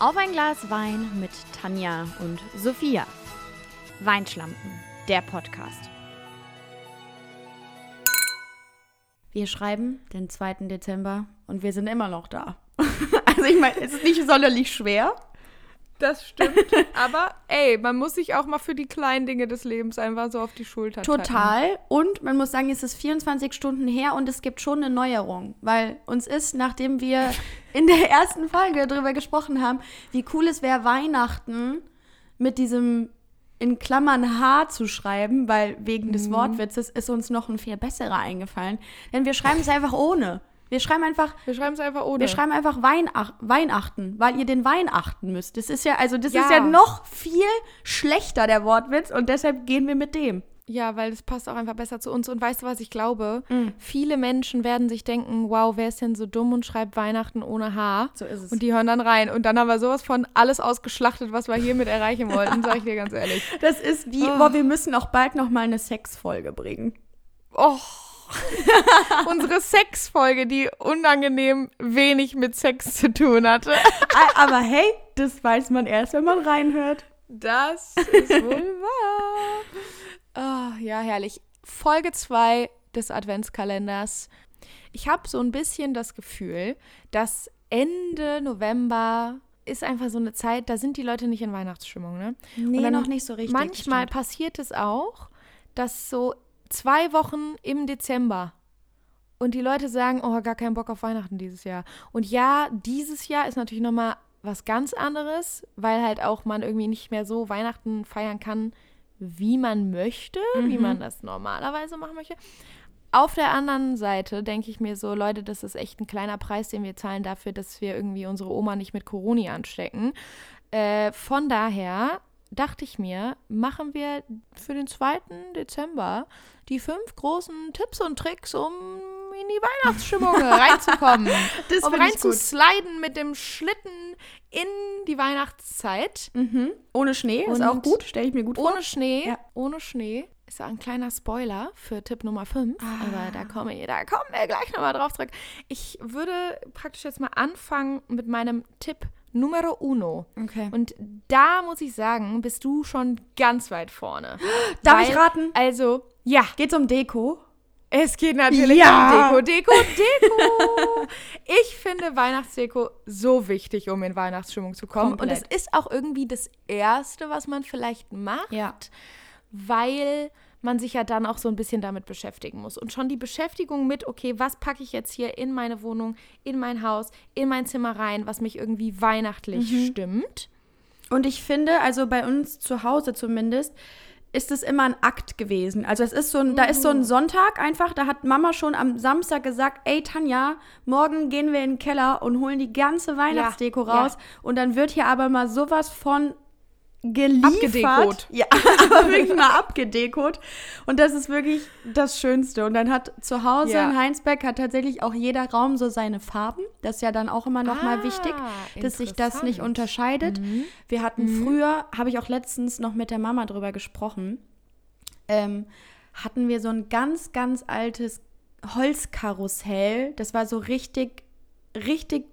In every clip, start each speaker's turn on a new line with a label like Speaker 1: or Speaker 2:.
Speaker 1: Auf ein Glas Wein mit Tanja und Sophia. Weinschlampen, der Podcast. Wir schreiben den 2. Dezember und wir sind immer noch da. Also ich meine, es ist nicht sonderlich schwer.
Speaker 2: Das stimmt. Aber ey, man muss sich auch mal für die kleinen Dinge des Lebens einfach so auf die Schulter tappen.
Speaker 1: Total. Und man muss sagen, es ist 24 Stunden her und es gibt schon eine Neuerung. Weil uns ist, nachdem wir in der ersten Folge darüber gesprochen haben, wie cool es wäre, Weihnachten mit diesem in Klammern H zu schreiben, weil wegen des Wortwitzes ist uns noch ein viel besserer eingefallen. Denn wir schreiben es einfach ohne. Wir schreiben einfach,
Speaker 2: Wir schreiben es einfach ohne.
Speaker 1: wir schreiben einfach Weinach Weihnachten, weil ihr den Wein achten müsst. Das ist ja, also das
Speaker 2: Ja.
Speaker 1: ist ja noch viel schlechter, der Wortwitz, und deshalb gehen wir mit dem.
Speaker 2: ja, weil es passt auch einfach besser zu uns. Und weißt du, was ich glaube?
Speaker 1: Mm.
Speaker 2: Viele Menschen werden sich denken, wow, wer ist denn so dumm und schreibt Weihnachten ohne H?
Speaker 1: So ist es.
Speaker 2: Und die hören dann rein. Und dann haben wir sowas von alles ausgeschlachtet, was wir hiermit erreichen wollten, sag ich dir ganz ehrlich.
Speaker 1: Das ist wie,
Speaker 2: Oh.
Speaker 1: boah, wir müssen auch bald noch mal eine Sexfolge bringen.
Speaker 2: Oh. Unsere Sexfolge, die unangenehm wenig mit Sex zu tun hatte.
Speaker 1: Aber hey, das weiß man erst, wenn man reinhört.
Speaker 2: Das ist wohl wahr. Ah, ja, herrlich. Folge 2 des Adventskalenders. Ich habe so ein bisschen das Gefühl, dass Ende November ist einfach so eine Zeit, da sind die Leute nicht in Weihnachtsstimmung, ne?
Speaker 1: Nee, noch nicht so richtig.
Speaker 2: Manchmal
Speaker 1: stimmt.
Speaker 2: passiert es auch, dass so zwei Wochen im Dezember und die Leute sagen, oh, gar keinen Bock auf Weihnachten dieses Jahr. Und ja, dieses Jahr ist natürlich nochmal was ganz anderes, weil halt auch man irgendwie nicht mehr so Weihnachten feiern kann, wie man möchte, wie man das normalerweise machen möchte. Auf der anderen Seite denke ich mir so, Leute, das ist echt ein kleiner Preis, den wir zahlen dafür, dass wir irgendwie unsere Oma nicht mit Corona anstecken. Äh, von daher dachte ich mir, machen wir für den 2. Dezember die fünf großen Tipps und Tricks, um in die Weihnachtsstimmung reinzukommen.
Speaker 1: Das
Speaker 2: um reinzusliden mit dem Schlitten in die Weihnachtszeit.
Speaker 1: Mhm. Ohne Schnee ist
Speaker 2: Und
Speaker 1: auch gut, stelle ich mir gut vor.
Speaker 2: Ohne Schnee,
Speaker 1: Ja.
Speaker 2: ohne Schnee. Ist ja ein kleiner Spoiler für Tipp Nummer 5,
Speaker 1: Ah.
Speaker 2: aber da kommen, wir, da kommen wir gleich nochmal drauf zurück. Ich würde praktisch jetzt mal anfangen mit meinem Tipp Numero uno.
Speaker 1: Okay.
Speaker 2: Und da muss ich sagen, bist du schon ganz weit vorne.
Speaker 1: Darf ich
Speaker 2: Weil-
Speaker 1: raten?
Speaker 2: Also, ja,
Speaker 1: Geht's um Deko?
Speaker 2: es geht natürlich
Speaker 1: Ja.
Speaker 2: um Deko, Deko, Deko. ich finde Weihnachtsdeko so wichtig, um in Weihnachtsstimmung zu kommen. Und
Speaker 1: Komplett.
Speaker 2: es ist auch irgendwie das Erste, was man vielleicht macht
Speaker 1: Ja.
Speaker 2: weil man sich ja dann auch so ein bisschen damit beschäftigen muss. Und schon die Beschäftigung mit, okay, was packe ich jetzt hier in meine Wohnung, in mein Haus, in mein Zimmer rein, was mich irgendwie weihnachtlich
Speaker 1: Mhm.
Speaker 2: stimmt.
Speaker 1: Und ich finde, also bei uns zu Hause zumindest, ist es immer ein Akt gewesen. Also es ist so ein, da ist so ein Sonntag einfach, da hat Mama schon am Samstag gesagt, ey Tanja, morgen gehen wir in den Keller und holen die ganze Weihnachtsdeko
Speaker 2: ja.
Speaker 1: raus. Und dann wird hier aber mal sowas von geliefert.
Speaker 2: Abgedekot.
Speaker 1: Ja, aber wirklich mal abgedekot. Und das ist wirklich das Schönste. Und dann hat zu Hause
Speaker 2: Ja.
Speaker 1: in Heinsberg hat tatsächlich auch jeder Raum so seine Farben. Das ist ja dann auch immer noch mal
Speaker 2: Ah,
Speaker 1: wichtig, dass sich das nicht unterscheidet. Wir hatten früher, habe ich auch letztens noch mit der Mama drüber gesprochen, ähm, hatten wir so ein ganz, ganz altes Holzkarussell. Das war so richtig, richtig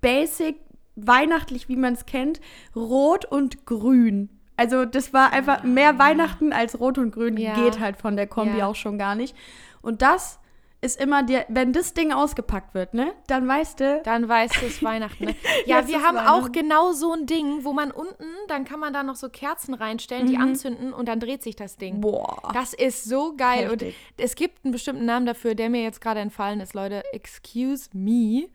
Speaker 1: basic, weihnachtlich, wie man es kennt. Rot und grün. Also das war einfach mehr Weihnachten als Rot und Grün.
Speaker 2: Ja.
Speaker 1: Geht halt von der Kombi
Speaker 2: Ja.
Speaker 1: auch schon gar nicht. Und das ist immer der, wenn das Ding ausgepackt wird, ne, dann weißt du,
Speaker 2: Dann weißt du es Weihnachten. Ne? Ja, wir haben auch genau so ein Ding, wo man unten, dann kann man da noch so Kerzen reinstellen, die anzünden und dann dreht sich das Ding.
Speaker 1: Mhm. boah.
Speaker 2: Das ist so geil. Und
Speaker 1: Heftig.
Speaker 2: es gibt einen bestimmten Namen dafür, der mir jetzt gerade entfallen ist, Leute. Excuse me.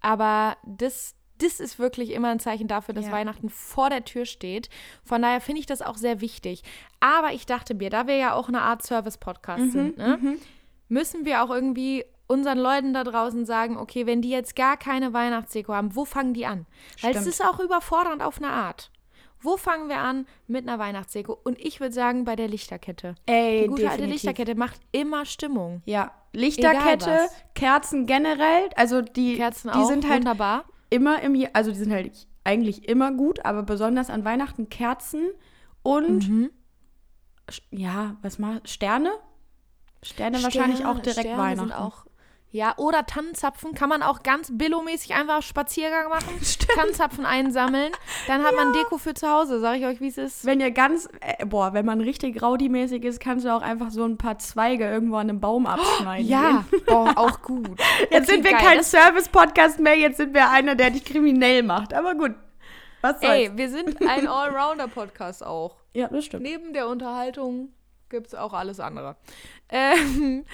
Speaker 2: Aber das, das ist wirklich immer ein Zeichen dafür, dass
Speaker 1: Ja.
Speaker 2: Weihnachten vor der Tür steht. Von daher finde ich das auch sehr wichtig. Aber ich dachte mir, da wir ja auch eine Art Service-Podcast
Speaker 1: Mhm,
Speaker 2: sind, ne, müssen wir auch irgendwie unseren Leuten da draußen sagen, okay, wenn die jetzt gar keine Weihnachtsdeko haben, wo fangen die an? Weil es ist auch überfordernd auf eine Art. Wo fangen wir an mit einer Weihnachtsdeko? Und ich würde sagen, bei der Lichterkette.
Speaker 1: Ey,
Speaker 2: Die gute alte
Speaker 1: definitiv.
Speaker 2: Lichterkette macht immer Stimmung.
Speaker 1: Ja, Lichterkette. Kerzen generell, also die,
Speaker 2: Kerzen
Speaker 1: die
Speaker 2: auch
Speaker 1: sind halt
Speaker 2: wunderbar.
Speaker 1: Immer im, also die sind halt eigentlich immer gut, aber besonders an Weihnachten Kerzen und
Speaker 2: Mhm.
Speaker 1: Ja, was mal Sterne? Sterne wahrscheinlich auch direkt
Speaker 2: Sterne
Speaker 1: Weihnachten.
Speaker 2: Sind auch, Ja, oder Tannenzapfen kann man auch ganz billomäßig einfach Spaziergang machen. Tannenzapfen einsammeln. Dann hat man Deko für zu Hause, sag ich euch, wie es ist.
Speaker 1: Wenn ihr ganz, äh, boah, wenn man richtig rowdy-mäßig ist, kannst du auch einfach so ein paar Zweige irgendwo an einem Baum abschneiden.
Speaker 2: Ja, boah, auch gut.
Speaker 1: Jetzt sind wir
Speaker 2: geil.
Speaker 1: kein Service-Podcast mehr, jetzt sind wir einer, der dich kriminell macht. Aber gut. Was soll's?
Speaker 2: Ey, wir sind ein Allrounder-Podcast auch.
Speaker 1: Ja, das stimmt.
Speaker 2: Neben der Unterhaltung gibt es auch alles andere. Ähm,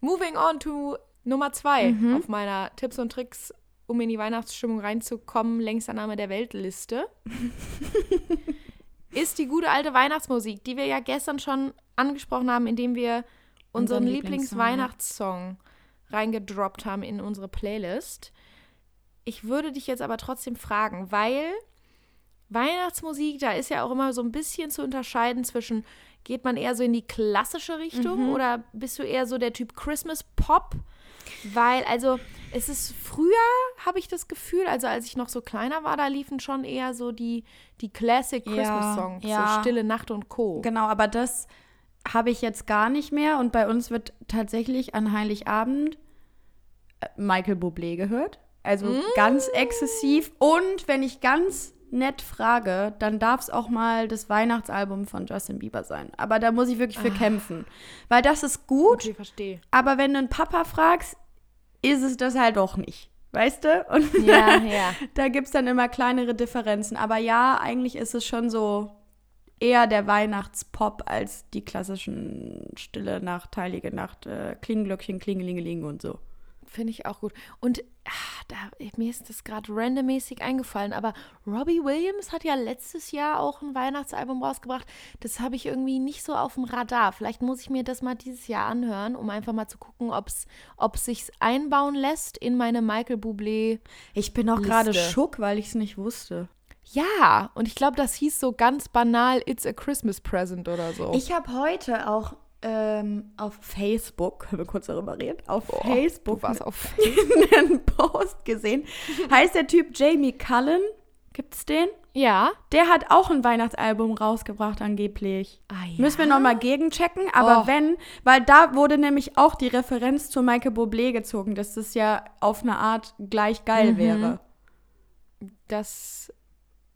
Speaker 2: moving on to Nummer zwei
Speaker 1: Mhm.
Speaker 2: auf meiner Tipps und Tricks, um in die Weihnachtsstimmung reinzukommen, längster Name der Weltliste, ist die gute alte Weihnachtsmusik, die wir ja gestern schon angesprochen haben, indem wir unseren
Speaker 1: Lieblingssong, ja.
Speaker 2: Lieblingsweihnachtssong reingedroppt haben in unsere Playlist. Ich würde dich jetzt aber trotzdem fragen, weil Weihnachtsmusik, da ist ja auch immer so ein bisschen zu unterscheiden zwischen, geht man eher so in die klassische Richtung
Speaker 1: Mhm.
Speaker 2: oder bist du eher so der Typ Christmas Pop? Weil, also, es ist früher, habe ich das Gefühl, also als ich noch so kleiner war, da liefen schon eher so die, die Classic
Speaker 1: Ja,
Speaker 2: Christmas Songs,
Speaker 1: ja.
Speaker 2: so Stille Nacht und Co.
Speaker 1: Genau, aber das habe ich jetzt gar nicht mehr. Und bei uns wird tatsächlich an Heiligabend äh, Michael Bublé gehört. Also
Speaker 2: Mm.
Speaker 1: ganz exzessiv. Und wenn ich ganz nett frage, dann darf es auch mal das Weihnachtsalbum von Justin Bieber sein. Aber da muss ich wirklich für kämpfen. Weil das ist gut,
Speaker 2: Okay, verstehe.
Speaker 1: aber wenn du einen Papa fragst, ist es das halt doch nicht. Weißt du? Und
Speaker 2: Ja, ja.
Speaker 1: da gibt es dann immer kleinere Differenzen. Aber ja, eigentlich ist es schon so eher der Weihnachtspop als die klassischen Stille Nacht, Heilige Nacht, äh, Klingenglöckchen, Klingelingeling und so.
Speaker 2: Finde ich auch gut. Und ah, da, mir ist das gerade randommäßig eingefallen, aber Robbie Williams hat ja letztes Jahr auch ein Weihnachtsalbum rausgebracht. Das habe ich irgendwie nicht so auf dem Radar. Vielleicht muss ich mir das mal dieses Jahr anhören, um einfach mal zu gucken, ob es sich einbauen lässt in meine Michael Bublé.
Speaker 1: Ich bin auch gerade schock, weil ich es nicht wusste.
Speaker 2: Ja, und ich glaube, das hieß so ganz banal It's a Christmas Present oder so.
Speaker 1: Ich habe heute auch ähm, auf Facebook, können wir kurz darüber reden, auf
Speaker 2: Boah,
Speaker 1: Facebook
Speaker 2: Du warst auf
Speaker 1: einen Post gesehen. Heißt der Typ Jamie Cullen? Gibt's den?
Speaker 2: Ja.
Speaker 1: Der hat auch ein Weihnachtsalbum rausgebracht angeblich.
Speaker 2: Ah, ja?
Speaker 1: Müssen wir nochmal gegenchecken, aber
Speaker 2: Oh.
Speaker 1: wenn, weil da wurde nämlich auch die Referenz zu Michael Bublé gezogen, dass das ja auf eine Art gleich geil
Speaker 2: Mhm.
Speaker 1: wäre.
Speaker 2: Das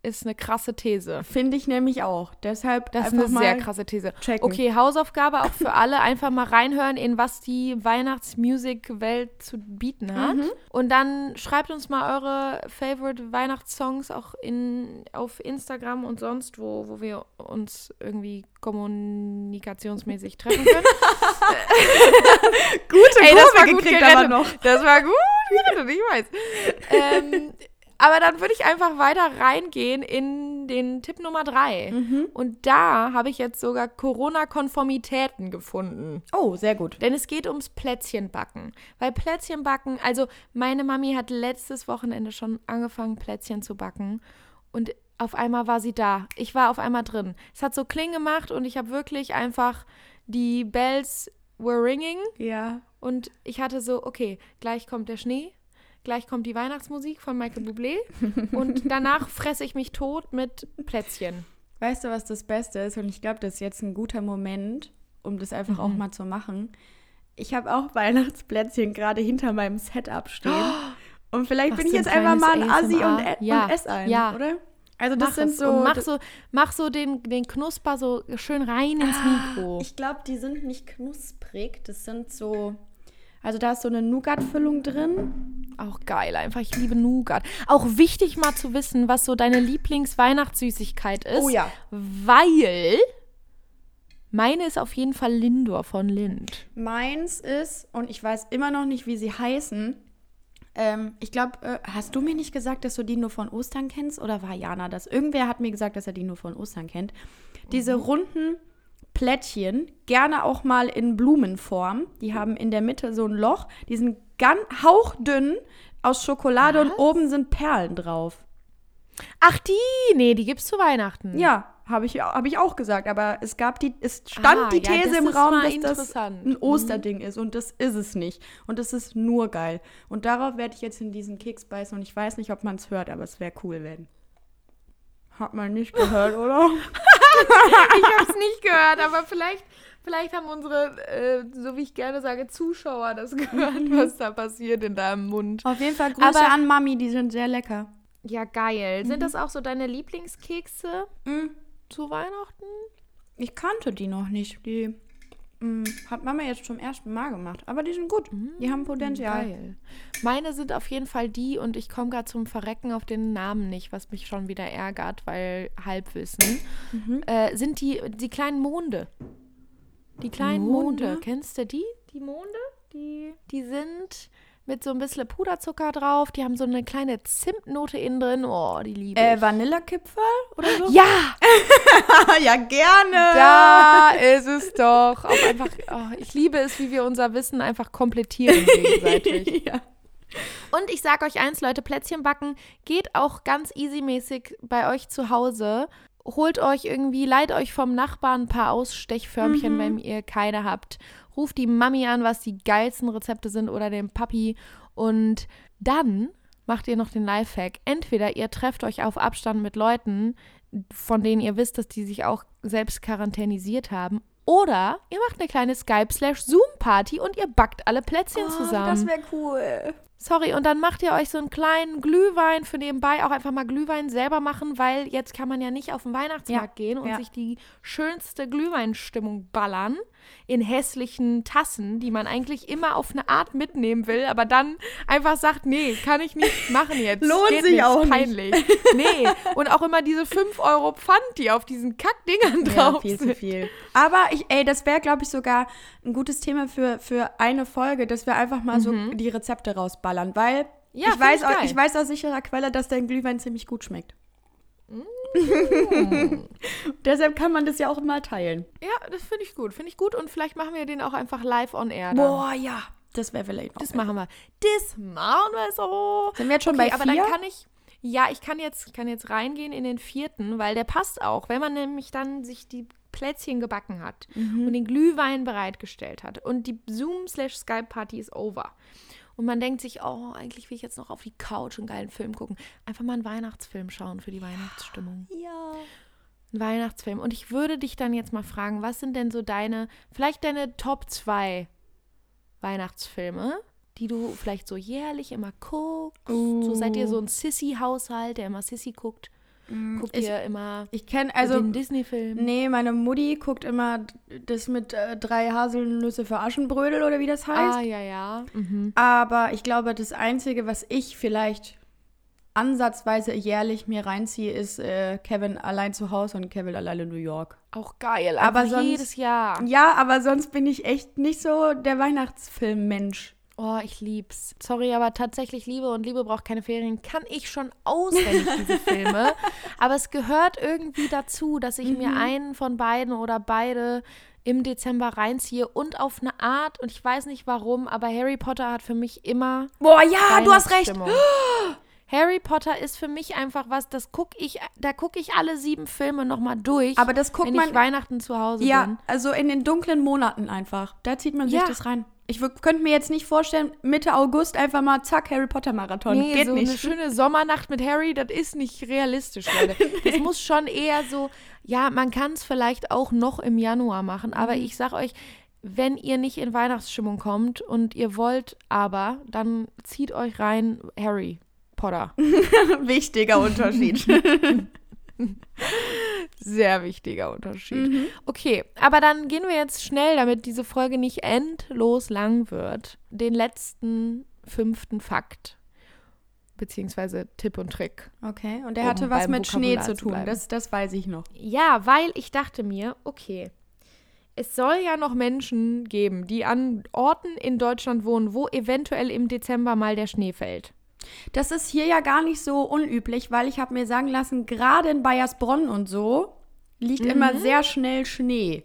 Speaker 2: ist eine krasse These.
Speaker 1: Finde ich nämlich auch. Deshalb
Speaker 2: Das ist eine sehr krasse These.
Speaker 1: checken.
Speaker 2: Okay, Hausaufgabe auch für alle. Einfach mal reinhören, in was die Weihnachtsmusik-Welt zu bieten hat.
Speaker 1: Mhm.
Speaker 2: Und dann schreibt uns mal eure Favorite Weihnachtssongs auch in, auf Instagram und sonst, wo, wo wir uns irgendwie kommunikationsmäßig treffen können.
Speaker 1: Gute
Speaker 2: Ey, das
Speaker 1: Kurve
Speaker 2: war gut
Speaker 1: gekriegt aber noch.
Speaker 2: Das war gut gerettet, ich weiß. ähm, aber dann würde ich einfach weiter reingehen in den Tipp Nummer drei.
Speaker 1: Mhm.
Speaker 2: Und da habe ich jetzt sogar Corona-Konformitäten gefunden.
Speaker 1: Oh, sehr gut.
Speaker 2: Denn es geht ums Plätzchenbacken. Weil Plätzchenbacken, also meine Mami hat letztes Wochenende schon angefangen, Plätzchen zu backen. Und auf einmal war sie da. Ich war auf einmal drin. Es hat so Kling gemacht und ich habe wirklich einfach die Bells were ringing.
Speaker 1: Ja.
Speaker 2: Und ich hatte so, okay, gleich kommt der Schnee, gleich kommt die Weihnachtsmusik von Michael Bublé und danach fresse ich mich tot mit Plätzchen.
Speaker 1: Weißt du, was das Beste ist? Und ich glaube, das ist jetzt ein guter Moment, um das einfach auch mal zu machen. Ich habe auch Weihnachtsplätzchen gerade hinter meinem Setup stehen. Und vielleicht bin ich jetzt
Speaker 2: ein
Speaker 1: einfach mal ein Assi und, e
Speaker 2: Ja,
Speaker 1: und ess einen,
Speaker 2: ja.
Speaker 1: oder? Also das
Speaker 2: mach
Speaker 1: sind so.
Speaker 2: mach so, mach so den, den Knusper so schön rein ins Mikro.
Speaker 1: Ich glaube, die sind nicht knusprig. Das sind so. Also da ist so eine Nougat-Füllung drin.
Speaker 2: Auch geil, einfach. Ich liebe Nougat. Auch wichtig mal zu wissen, was so deine Lieblingsweihnachtssüßigkeit ist.
Speaker 1: Oh ja.
Speaker 2: Weil meine ist auf jeden Fall Lindor von Lind.
Speaker 1: Meins ist, und ich weiß immer noch nicht, wie sie heißen. Ähm, ich glaube, äh, hast du mir nicht gesagt, dass du die nur von Ostern kennst? Oder war Jana das? Irgendwer hat mir gesagt, dass er die nur von Ostern kennt. Diese runden Plättchen, gerne auch mal in Blumenform. Die haben in der Mitte so ein Loch. Die sind ganz hauchdünn aus Schokolade und
Speaker 2: Was?
Speaker 1: oben sind Perlen drauf.
Speaker 2: Ach, die? Nee, die gibt's zu Weihnachten.
Speaker 1: Ja, habe ich, hab ich auch gesagt. Aber es gab die, es stand
Speaker 2: Ah,
Speaker 1: die
Speaker 2: ja,
Speaker 1: These
Speaker 2: das
Speaker 1: im Raum, dass das ein
Speaker 2: Mhm.
Speaker 1: Osterding ist. Und das ist es nicht. Und das ist nur geil. Und darauf werde ich jetzt in diesen Keks beißen. Und ich weiß nicht, ob man es hört, aber es wäre cool, wenn. Hat man nicht gehört, oder?
Speaker 2: Ich hab's nicht gehört, aber vielleicht, Vielleicht haben unsere, äh, so wie ich gerne sage, Zuschauer das gehört, was da passiert in deinem Mund.
Speaker 1: Auf jeden Fall Grüße
Speaker 2: Aber-
Speaker 1: an Mami, die sind sehr lecker.
Speaker 2: Ja, geil. Sind das auch so deine Lieblingskekse
Speaker 1: Mm,
Speaker 2: zu Weihnachten?
Speaker 1: Ich kannte die noch nicht. Die mm, hat Mama jetzt zum ersten Mal gemacht. Aber die sind gut. Die haben Potenzial.
Speaker 2: Geil. Meine sind auf jeden Fall die und ich komme gerade zum Verrecken auf den Namen nicht, was mich schon wieder ärgert, weil Halbwissen. Äh, sind die, die kleinen Monde. Die kleinen Monde.
Speaker 1: Monde?
Speaker 2: Kennst du die? Die Monde? Die, die sind mit so ein bisschen Puderzucker drauf. Die haben so eine kleine Zimtnote innen drin. Oh, die liebe
Speaker 1: Äh,
Speaker 2: ich.
Speaker 1: Vanillekipferl oder so?
Speaker 2: Ja,
Speaker 1: ja, gerne.
Speaker 2: da ist es doch. Auch einfach, oh, ich liebe es, wie wir unser Wissen einfach komplettieren gegenseitig.
Speaker 1: ja.
Speaker 2: Und ich sage euch eins, Leute, Plätzchen backen geht auch ganz easymäßig bei euch zu Hause. Holt euch irgendwie, leiht euch vom Nachbarn ein paar Ausstechförmchen, wenn ihr keine habt. Ruft die Mami an, was die geilsten Rezepte sind oder den Papi. Und dann macht ihr noch den Lifehack. Entweder ihr trefft euch auf Abstand mit Leuten, von denen ihr wisst, dass die sich auch selbst quarantänisiert haben. Oder ihr macht eine kleine Skype-Slash-Zoom-Party und ihr backt alle Plätzchen zusammen.
Speaker 1: Oh, Das wäre cool.
Speaker 2: Sorry, und dann macht ihr euch so einen kleinen Glühwein für nebenbei, auch einfach mal Glühwein selber machen, weil jetzt kann man ja nicht auf den Weihnachtsmarkt gehen und
Speaker 1: ja.
Speaker 2: sich die schönste Glühweinstimmung ballern in hässlichen Tassen, die man eigentlich immer auf eine Art mitnehmen will, aber dann einfach sagt, nee, kann ich nicht machen jetzt.
Speaker 1: Lohnt
Speaker 2: Geht
Speaker 1: sich
Speaker 2: nicht,
Speaker 1: auch
Speaker 2: ist
Speaker 1: nicht.
Speaker 2: peinlich. Nee, und auch immer diese 5 Euro Pfand, die auf diesen Kackdingern
Speaker 1: Ja,
Speaker 2: drauf
Speaker 1: viel zu
Speaker 2: sind.
Speaker 1: viel. Aber ich, ey, das wäre, glaube ich, sogar ein gutes Thema für, für eine Folge, dass wir einfach mal so die Rezepte rausballern, weil
Speaker 2: Mhm. Ja,
Speaker 1: ich, weiß,
Speaker 2: ich
Speaker 1: ich weiß aus sicherer Quelle, dass dein Glühwein ziemlich gut schmeckt. Deshalb kann man das ja auch mal teilen.
Speaker 2: Ja, das finde ich gut. Finde ich gut und vielleicht machen wir den auch einfach live on air. Dann.
Speaker 1: Boah, ja. Das wäre vielleicht noch.
Speaker 2: Das machen wir. Das machen wir so.
Speaker 1: Sind wir jetzt schon
Speaker 2: okay,
Speaker 1: bei
Speaker 2: aber
Speaker 1: vier?
Speaker 2: dann kann ich. Ja, ich kann jetzt, kann jetzt reingehen in den vierten, weil der passt auch. Wenn man nämlich dann sich die Plätzchen gebacken hat
Speaker 1: Mhm.
Speaker 2: und den Glühwein bereitgestellt hat und die Zoom-Skype-Party ist over. Und man denkt sich, oh, eigentlich will ich jetzt noch auf die Couch einen geilen Film gucken. Einfach mal einen Weihnachtsfilm schauen für die Weihnachtsstimmung.
Speaker 1: ja.
Speaker 2: Ein Weihnachtsfilm. Und ich würde dich dann jetzt mal fragen, was sind denn so deine, vielleicht deine Top 2 Weihnachtsfilme, die du vielleicht so jährlich immer guckst? So seid ihr so ein Sissy-Haushalt, der immer Sissy guckt? Guckt
Speaker 1: ich-
Speaker 2: ihr immer
Speaker 1: Ich kenne
Speaker 2: also, den Disney-Film?
Speaker 1: Nee, meine Mutti guckt immer das mit äh, drei Haselnüsse für Aschenbrödel oder wie das heißt.
Speaker 2: Ah, ja, ja. Mhm.
Speaker 1: Aber ich glaube, das Einzige, was ich vielleicht ansatzweise jährlich mir reinziehe, ist äh, Kevin allein zu Hause und Kevin allein in New York.
Speaker 2: Auch geil,
Speaker 1: Aber
Speaker 2: aber
Speaker 1: sonst-
Speaker 2: jedes Jahr.
Speaker 1: Ja, aber sonst bin ich echt nicht so der Weihnachtsfilm-Mensch.
Speaker 2: Oh, ich lieb's. Sorry, aber tatsächlich Liebe und Liebe braucht keine Ferien. Kann ich schon auswendig, diese Filme. Aber es gehört irgendwie dazu, dass ich mir einen von beiden oder beide im Dezember reinziehe und auf eine Art, und ich weiß nicht warum, aber Harry Potter hat für mich immer.
Speaker 1: Boah, ja, du hast recht.
Speaker 2: Harry Potter ist für mich einfach was, das gucke ich, da gucke ich alle sieben Filme nochmal durch,
Speaker 1: Aber das guckt
Speaker 2: wenn
Speaker 1: man-
Speaker 2: ich Weihnachten zu Hause
Speaker 1: Ja,
Speaker 2: bin.
Speaker 1: also in den dunklen Monaten einfach. Da zieht man sich
Speaker 2: Ja.
Speaker 1: das rein. Ich könnte mir jetzt nicht vorstellen, Mitte August einfach mal zack, Harry Potter Marathon.
Speaker 2: Nee,
Speaker 1: Geht
Speaker 2: so eine
Speaker 1: nicht.
Speaker 2: schöne Sommernacht mit Harry, das ist nicht realistisch, Leute. Das muss schon eher so, ja, man kann es vielleicht auch noch im Januar machen, aber
Speaker 1: Mhm.
Speaker 2: ich sag euch, wenn ihr nicht in Weihnachtsstimmung kommt und ihr wollt aber, dann zieht euch rein Harry Potter.
Speaker 1: Wichtiger Unterschied.
Speaker 2: Sehr wichtiger Unterschied.
Speaker 1: Mhm.
Speaker 2: Okay, aber dann gehen wir jetzt schnell, damit diese Folge nicht endlos lang wird, den letzten fünften Fakt. Beziehungsweise Tipp und Trick.
Speaker 1: Okay, und der
Speaker 2: Um
Speaker 1: hatte was mit Schnee
Speaker 2: Vokabular
Speaker 1: zu
Speaker 2: zu
Speaker 1: tun.
Speaker 2: bleiben.
Speaker 1: Das, das weiß ich noch.
Speaker 2: Ja, weil ich dachte mir, okay, es soll ja noch Menschen geben, die an Orten in Deutschland wohnen, wo eventuell im Dezember mal der Schnee fällt.
Speaker 1: Das ist hier ja gar nicht so unüblich, weil ich habe mir sagen lassen, gerade in Bayersbronn und so liegt
Speaker 2: Mhm.
Speaker 1: immer sehr schnell Schnee.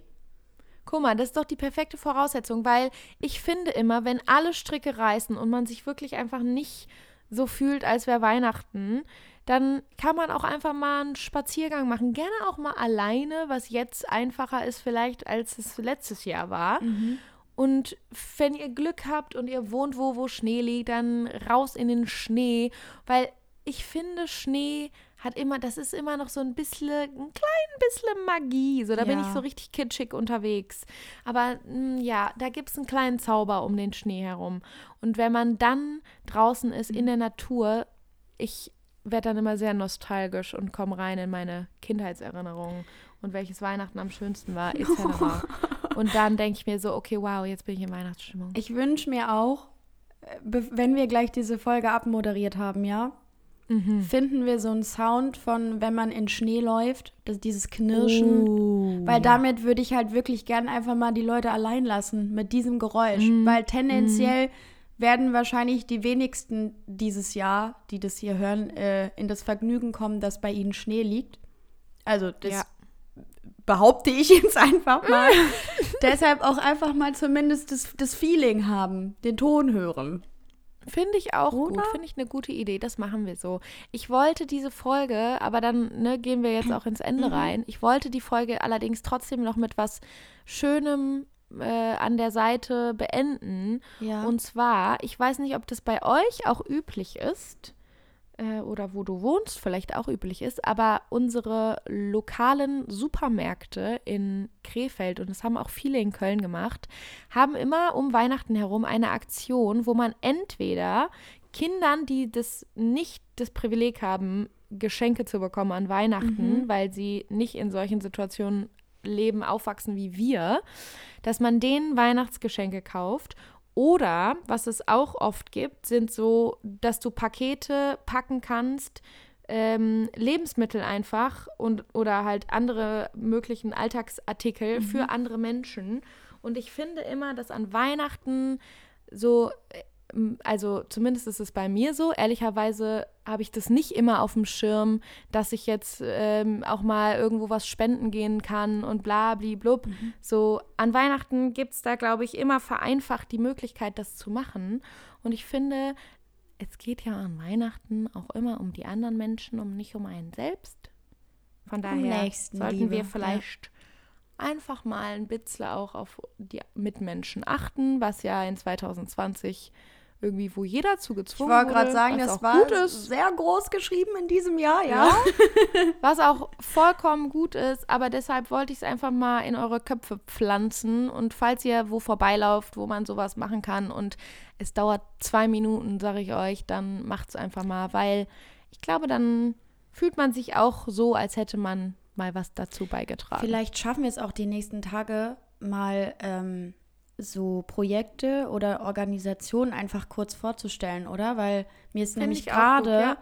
Speaker 2: Guck mal, das ist doch die perfekte Voraussetzung, weil ich finde immer, wenn alle Stricke reißen und man sich wirklich einfach nicht so fühlt, als wäre Weihnachten, dann kann man auch einfach mal einen Spaziergang machen. Gerne auch mal alleine, was jetzt einfacher ist vielleicht, als es letztes Jahr war. Und wenn ihr Glück habt und ihr wohnt wo, wo Schnee liegt, dann raus in den Schnee, weil ich finde, Schnee hat immer, das ist immer noch so ein bisschen, ein klein bisschen Magie. So, da bin ich
Speaker 1: Ja.
Speaker 2: so richtig kitschig unterwegs. Aber mh, ja, da gibt es einen kleinen Zauber um den Schnee herum. Und wenn man dann draußen ist
Speaker 1: Mhm.
Speaker 2: in der Natur, ich werde dann immer sehr nostalgisch und komme rein in meine Kindheitserinnerungen und welches Weihnachten am schönsten war, etc. und dann denke ich mir so, okay, wow, jetzt bin ich in Weihnachtsstimmung.
Speaker 1: Ich wünsche mir auch, äh, wenn wir gleich diese Folge abmoderiert haben, ja,
Speaker 2: Mhm.
Speaker 1: finden wir so einen Sound von, wenn man in Schnee läuft, das, dieses Knirschen.
Speaker 2: Oh,
Speaker 1: Weil damit würde ich halt wirklich gern einfach mal die Leute allein lassen mit diesem Geräusch.
Speaker 2: Mhm.
Speaker 1: Weil tendenziell werden wahrscheinlich die wenigsten dieses Jahr, die das hier hören, äh, in das Vergnügen kommen, dass bei ihnen Schnee liegt. Also das
Speaker 2: Ja.
Speaker 1: Behaupte ich jetzt einfach mal. Deshalb auch einfach mal zumindest das, das Feeling haben, den Ton hören.
Speaker 2: Finde ich auch
Speaker 1: Oder?
Speaker 2: gut. Finde ich eine gute Idee. Das machen wir so. Ich wollte diese Folge, aber dann ne, gehen wir jetzt auch ins Ende
Speaker 1: Mhm.
Speaker 2: rein. Ich wollte die Folge allerdings trotzdem noch mit was Schönem äh, an der Seite beenden.
Speaker 1: Ja.
Speaker 2: Und zwar, ich weiß nicht, ob das bei euch auch üblich ist äh, oder wo du wohnst vielleicht auch üblich ist, aber unsere lokalen Supermärkte in Krefeld, und das haben auch viele in Köln gemacht, haben immer um Weihnachten herum eine Aktion, wo man entweder Kindern, die das nicht das Privileg haben, Geschenke zu bekommen an Weihnachten, weil sie nicht in solchen Situationen leben, aufwachsen wie wir, dass man denen Weihnachtsgeschenke kauft. Oder, was es auch oft gibt, sind so, dass du Pakete packen kannst, ähm, Lebensmittel einfach und oder halt andere möglichen Alltagsartikel für andere Menschen. Und ich finde immer, dass an Weihnachten so, äh, also zumindest ist es bei mir so, ehrlicherweise habe ich das nicht immer auf dem Schirm, dass ich jetzt ähm, auch mal irgendwo was spenden gehen kann und bla bli blub. So an Weihnachten gibt es da, glaube ich, immer vereinfacht die Möglichkeit, das zu machen. Und ich finde, es geht ja an Weihnachten auch immer um die anderen Menschen, um nicht um einen selbst. Von daher sollten wir
Speaker 1: ja.
Speaker 2: vielleicht einfach mal ein bisschen auch auf die Mitmenschen achten, was ja in 2020 irgendwie, wo jeder zu
Speaker 1: ich
Speaker 2: gezwungen
Speaker 1: wollte
Speaker 2: wurde,
Speaker 1: gerade sagen, das war
Speaker 2: gut ist.
Speaker 1: sehr groß geschrieben in diesem Jahr, ja.
Speaker 2: Ja. Was auch vollkommen gut ist, aber deshalb wollte ich es einfach mal in eure Köpfe pflanzen. Und falls ihr wo vorbeilauft, wo man sowas machen kann und es dauert zwei Minuten, sage ich euch, dann macht es einfach mal, weil ich glaube, dann fühlt man sich auch so, als hätte man mal was dazu beigetragen.
Speaker 1: Vielleicht schaffen wir es auch die nächsten Tage mal ähm, so Projekte oder Organisationen einfach kurz vorzustellen, oder? Weil mir ist
Speaker 2: Find
Speaker 1: nämlich gerade
Speaker 2: ja.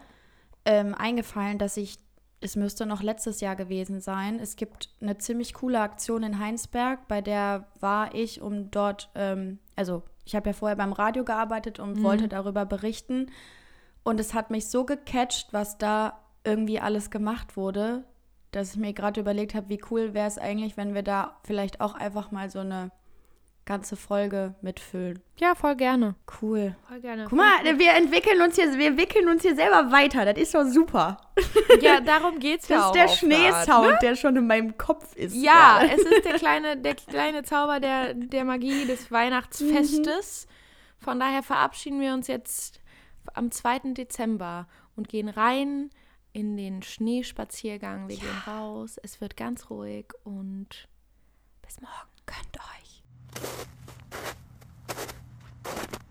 Speaker 1: ähm, eingefallen, dass ich, es müsste noch letztes Jahr gewesen sein, es gibt eine ziemlich coole Aktion in Heinsberg, bei der war ich, um dort, ähm, also ich habe ja vorher beim Radio gearbeitet und
Speaker 2: Mhm.
Speaker 1: wollte darüber berichten. Und es hat mich so gecatcht, was da irgendwie alles gemacht wurde, dass ich mir gerade überlegt habe, wie cool wäre es eigentlich, wenn wir da vielleicht auch einfach mal so eine ganze Folge mitfüllen.
Speaker 2: ja, voll gerne.
Speaker 1: Cool.
Speaker 2: Voll gerne.
Speaker 1: Guck mal, wir entwickeln uns hier, wir wickeln uns hier selber weiter. Das ist doch super.
Speaker 2: Ja, darum geht's
Speaker 1: Das
Speaker 2: ja auch.
Speaker 1: ist der Schneesound,
Speaker 2: ne?
Speaker 1: der schon in meinem Kopf ist.
Speaker 2: Ja,
Speaker 1: gerade.
Speaker 2: es ist der kleine, der kleine Zauber der, der Magie des Weihnachtsfestes. Von daher verabschieden wir uns jetzt am 2. Dezember und gehen rein in den Schneespaziergang. Wir gehen raus. Es wird ganz ruhig und bis morgen.
Speaker 1: Gönnt euch. ちょっと待って。